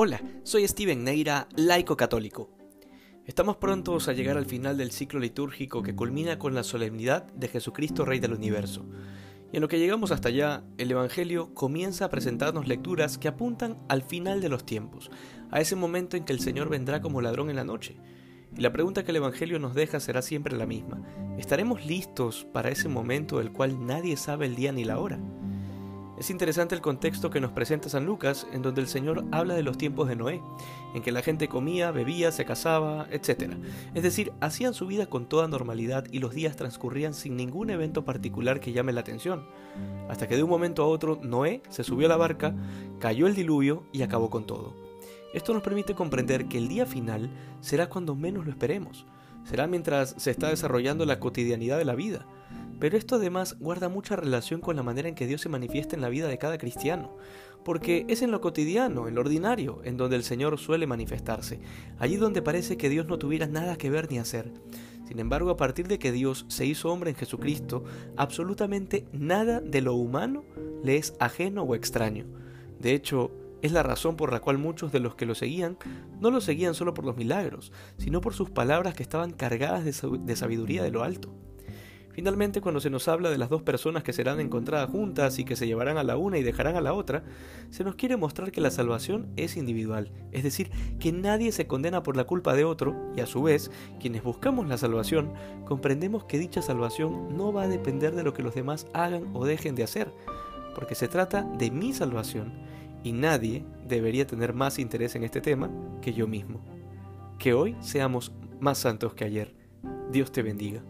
Hola, soy Steven Neira, laico católico. Estamos prontos a llegar al final del ciclo litúrgico que culmina con la solemnidad de Jesucristo Rey del Universo. Y en lo que llegamos hasta allá, el Evangelio comienza a presentarnos lecturas que apuntan al final de los tiempos, a ese momento en que el Señor vendrá como ladrón en la noche. Y la pregunta que el Evangelio nos deja será siempre la misma. ¿Estaremos listos para ese momento del cual nadie sabe el día ni la hora? Es interesante el contexto que nos presenta San Lucas, en donde el Señor habla de los tiempos de Noé, en que la gente comía, bebía, se casaba, etc. Es decir, hacían su vida con toda normalidad y los días transcurrían sin ningún evento particular que llame la atención, hasta que de un momento a otro Noé se subió a la barca, cayó el diluvio y acabó con todo. Esto nos permite comprender que el día final será cuando menos lo esperemos, será mientras se está desarrollando la cotidianidad de la vida, pero esto además guarda mucha relación con la manera en que Dios se manifiesta en la vida de cada cristiano, porque es en lo cotidiano, en lo ordinario, en donde el Señor suele manifestarse, allí donde parece que Dios no tuviera nada que ver ni hacer. Sin embargo, a partir de que Dios se hizo hombre en Jesucristo, absolutamente nada de lo humano le es ajeno o extraño. De hecho, es la razón por la cual muchos de los que lo seguían no lo seguían solo por los milagros, sino por sus palabras que estaban cargadas de, sabiduría de lo alto. Finalmente, cuando se nos habla de las dos personas que serán encontradas juntas y que se llevarán a la una y dejarán a la otra, se nos quiere mostrar que la salvación es individual, es decir, que nadie se condena por la culpa de otro y a su vez, quienes buscamos la salvación, comprendemos que dicha salvación no va a depender de lo que los demás hagan o dejen de hacer, porque se trata de mi salvación y nadie debería tener más interés en este tema que yo mismo. Que hoy seamos más santos que ayer. Dios te bendiga.